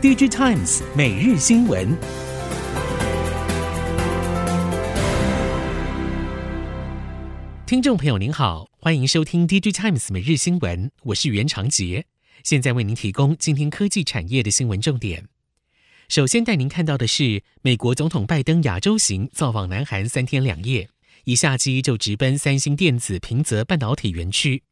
DigiTimes 每日新闻，听众朋友您好，欢迎收听 DigiTimes 每日新闻，我是袁长杰，现在为您提供今天科技产业的新闻重点。首先带您看到的是，美国总统拜登亚洲行造访南韩三天两夜，一下机就直奔三星电子平泽半导体园区。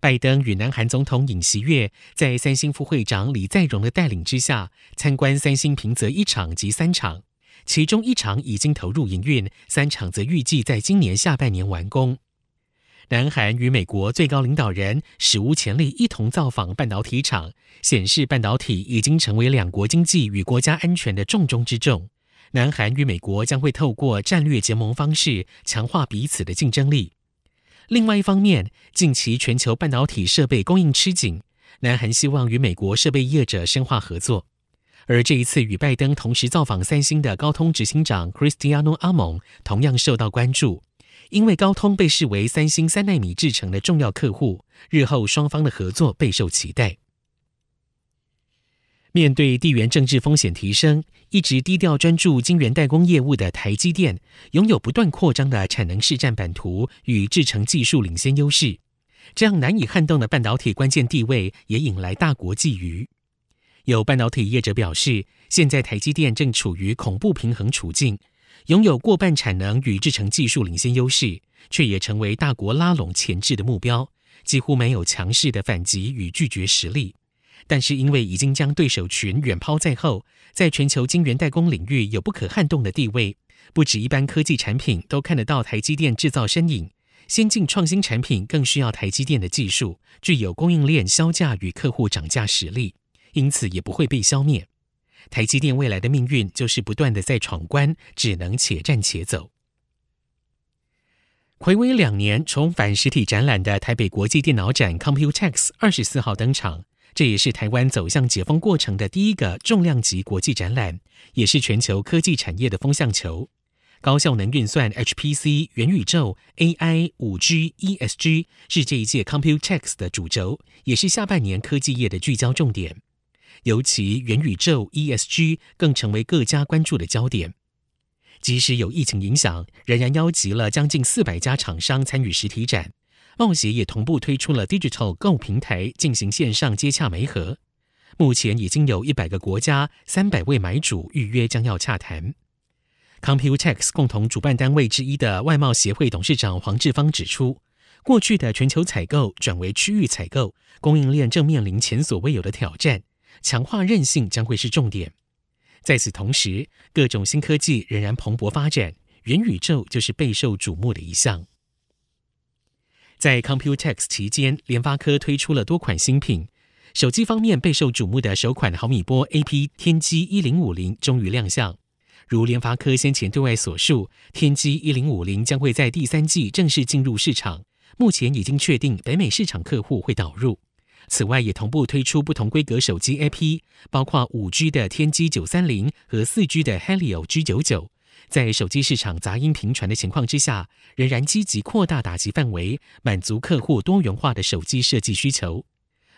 拜登与南韩总统尹锡悦在三星副会长李在镕的带领之下，参观三星平泽一厂及三厂，其中一厂已经投入营运，三厂则预计在今年下半年完工。南韩与美国最高领导人史无前例一同造访半导体厂，显示半导体已经成为两国经济与国家安全的重中之重。南韩与美国将会透过战略结盟方式，强化彼此的竞争力。另外一方面，近期全球半导体设备供应吃紧，南韩希望与美国设备业者深化合作。而这一次与拜登同时造访三星的高通执行长 Cristiano Amon 同样受到关注，因为高通被视为三星三纳米制程的重要客户，日后双方的合作备受期待。面对地缘政治风险提升，一直低调专注晶圆代工业务的台积电，拥有不断扩张的产能市占版图与制程技术领先优势，这样难以撼动的半导体关键地位也引来大国觊觎。有半导体业者表示，现在台积电正处于恐怖平衡处境，拥有过半产能与制程技术领先优势，却也成为大国拉拢前置的目标，几乎没有强势的反击与拒绝实力。但是，因为已经将对手群远抛在后，在全球晶圆代工领域有不可撼动的地位，不止一般科技产品都看得到台积电制造身影，先进创新产品更需要台积电的技术，具有供应链销价与客户涨价实力，因此也不会被消灭。台积电未来的命运就是不断的在闯关，只能且战且走。睽违两年重返实体展览的台北国际电脑展 Computex 二十四号登场。这也是台湾走向解封过程的第一个重量级国际展览，也是全球科技产业的风向球。高效能运算、HPC、元宇宙、AI、5G、ESG 是这一届 Computex 的主轴，也是下半年科技业的聚焦重点。尤其元宇宙、ESG 更成为各家关注的焦点。即使有疫情影响，仍然邀集了将近四百家厂商参与实体展。贸协也同步推出了 Digital Go 平台进行线上接洽媒合，目前已经有一百个国家、三百位买主预约，将要洽谈。Computex 共同主办单位之一的外贸协会董事长黄志芳指出，过去的全球采购转为区域采购，供应链正面临前所未有的挑战，强化韧性将会是重点。在此同时，各种新科技仍然蓬勃发展，元宇宙就是备受瞩目的一项。在 Computex 期间，联发科推出了多款新品。手机方面备受瞩目的首款毫米波 AP 天玑一零五零终于亮相。如联发科先前对外所述，天玑一零五零将会在第三季正式进入市场，目前已经确定北美市场客户会导入。此外，也同步推出不同规格手机 AP，包括五 G 的天玑九三零和四 G 的 Helio G 九九。在手机市场杂音频传的情况之下，仍然积极扩大打击范围，满足客户多元化的手机设计需求。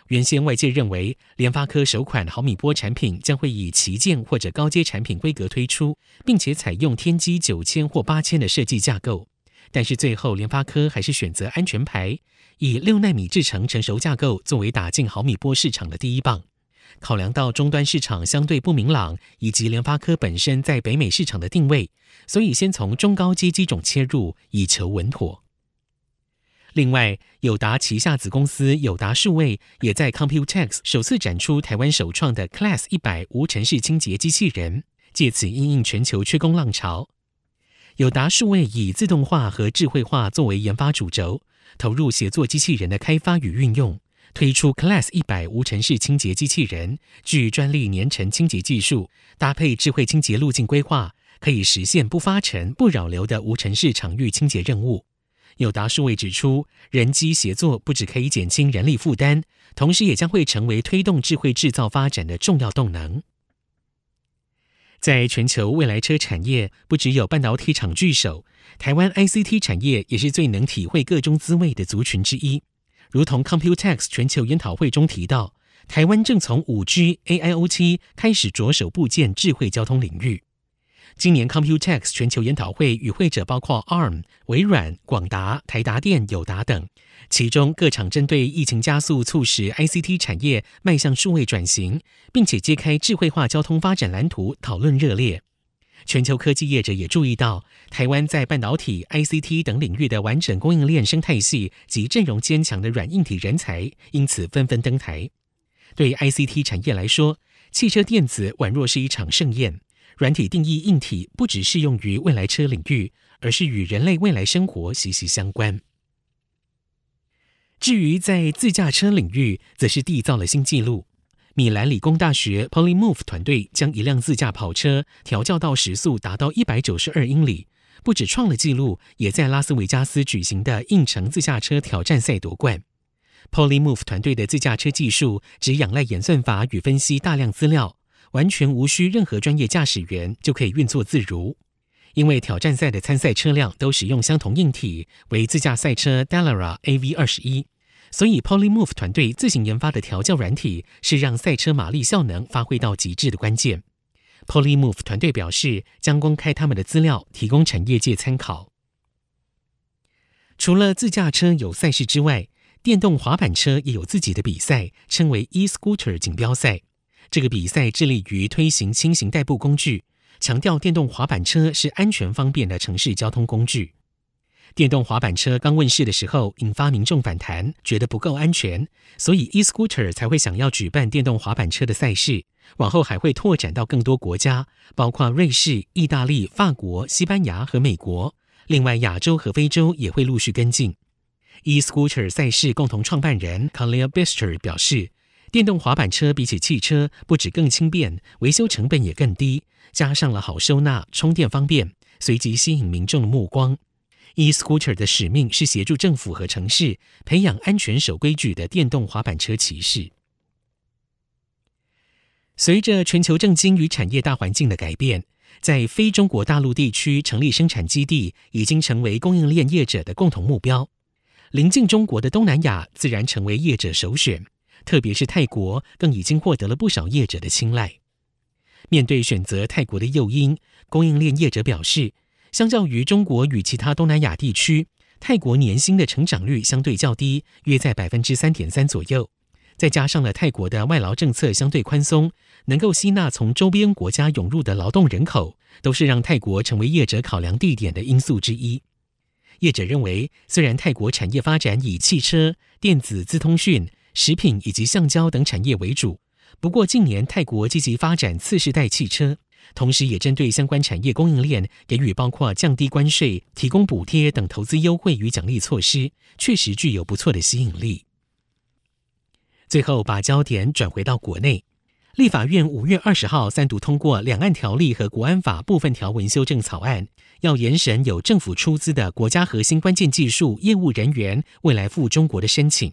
原先外界认为，联发科首款毫米波产品将会以旗舰或者高阶产品规格推出，并且采用天玑九千或八千的设计架构。但是最后，联发科还是选择安全牌，以六纳米制程成熟架构作为打进毫米波市场的第一棒。考量到终端市场相对不明朗，以及联发科本身在北美市场的定位，所以先从中高阶机种切入，以求稳妥。另外，友达旗下子公司友达数位也在 Computex 首次展出台湾首创的 Class 一百无尘室清洁机器人，借此应应全球缺工浪潮。友达数位以自动化和智慧化作为研发主轴，投入协作机器人的开发与运用。推出 Class 一百无尘室清洁机器人，具专利粘尘清洁技术，搭配智慧清洁路径规划，可以实现不发尘、不扰流的无尘室场域清洁任务。有达数位指出，人机协作不只可以减轻人力负担，同时也将会成为推动智慧制造发展的重要动能。在全球未来车产业，不只有半导体厂聚首，台湾 ICT 产业也是最能体会个中滋味的族群之一。如同 Computex 全球研讨会中提到，台湾正从五 G、AIoT 开始着手布建智慧交通领域。今年 Computex 全球研讨会与会者包括 ARM、微软、广达、台达电、友达等，其中各厂针对疫情加速促使 ICT 产业迈向数位转型，并且揭开智慧化交通发展蓝图，讨论热烈。全球科技业者也注意到台湾在半导体、ICT 等领域的完整供应链生态系及阵容坚强的软硬体人才，因此纷纷登台。对 ICT 产业来说，汽车电子宛若是一场盛宴。软体定义硬体不只适用于未来车领域，而是与人类未来生活息息相关。至于在自驾车领域，则是缔造了新纪录。米兰理工大学 Polymove 团队将一辆自驾跑车调教到时速达到一百九十二英里，不止创了纪录，也在拉斯维加斯举行的应城自驾车挑战赛夺冠。Polymove 团队的自驾车技术只仰赖演算法与分析大量资料。完全无需任何专业驾驶员就可以运作自如，因为挑战赛的参赛车辆都使用相同硬体，为自驾赛车 Dallara AV 二十一，所以 Polymove 团队自行研发的调教软体是让赛车马力效能发挥到极致的关键。Polymove 团队表示，将公开他们的资料，提供产业界参考。除了自驾车有赛事之外，电动滑板车也有自己的比赛，称为 e-Scooter 锦标赛。这个比赛致力于推行轻型代步工具，强调电动滑板车是安全方便的城市交通工具。电动滑板车刚问世的时候，引发民众反弹，觉得不够安全，所以 e-scooter 才会想要举办电动滑板车的赛事。往后还会拓展到更多国家，包括瑞士、意大利、法国、西班牙和美国。另外，亚洲和非洲也会陆续跟进。e-scooter 赛事共同创办人 Khalil Bister 表示。电动滑板车比起汽车，不止更轻便，维修成本也更低，加上了好收纳、充电方便，随即吸引民众的目光。E-scooter 的使命是协助政府和城市培养安全、守规矩的电动滑板车骑士。随着全球政经与产业大环境的改变，在非中国大陆地区成立生产基地，已经成为供应链业者的共同目标。临近中国的东南亚，自然成为业者首选。特别是泰国，更已经获得了不少业者的青睐。面对选择泰国的诱因，供应链业者表示，相较于中国与其他东南亚地区，泰国年薪的成长率相对较低，约在百分之三点三左右。再加上了泰国的外劳政策相对宽松，能够吸纳从周边国家涌入的劳动人口，都是让泰国成为业者考量地点的因素之一。业者认为，虽然泰国产业发展以汽车、电子、资通讯、食品以及橡胶等产业为主，不过近年泰国积极发展次世代汽车，同时也针对相关产业供应链给予包括降低关税、提供补贴等投资优惠与奖励措施，确实具有不错的吸引力。最后把焦点转回到国内，立法院五月二十号三读通过《两岸条例》和《国安法》部分条文修正草案，要严审有政府出资的国家核心关键技术业务人员未来赴中国的申请。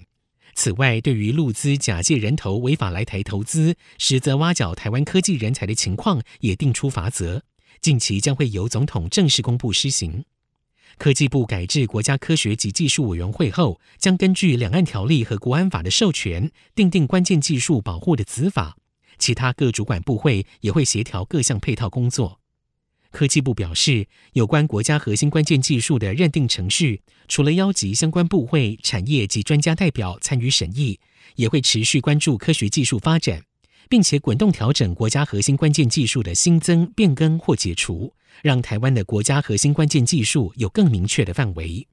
此外，对于陆资假借人头违法来台投资，实则挖角台湾科技人才的情况，也定出罚则。近期将会由总统正式公布施行。科技部改制国家科学及技术委员会后，将根据两岸条例和国安法的授权，订定关键技术保护的子法。其他各主管部会也会协调各项配套工作。科技部表示，有关国家核心关键技术的认定程序，除了邀集相关部会、产业及专家代表参与审议，也会持续关注科学技术发展，并且滚动调整国家核心关键技术的新增、变更或解除，让台湾的国家核心关键技术有更明确的范围。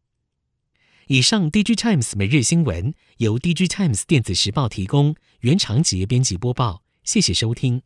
以上，DG Times 每日新闻由 DG Times 电子时报提供，原长杰编辑播报，谢谢收听。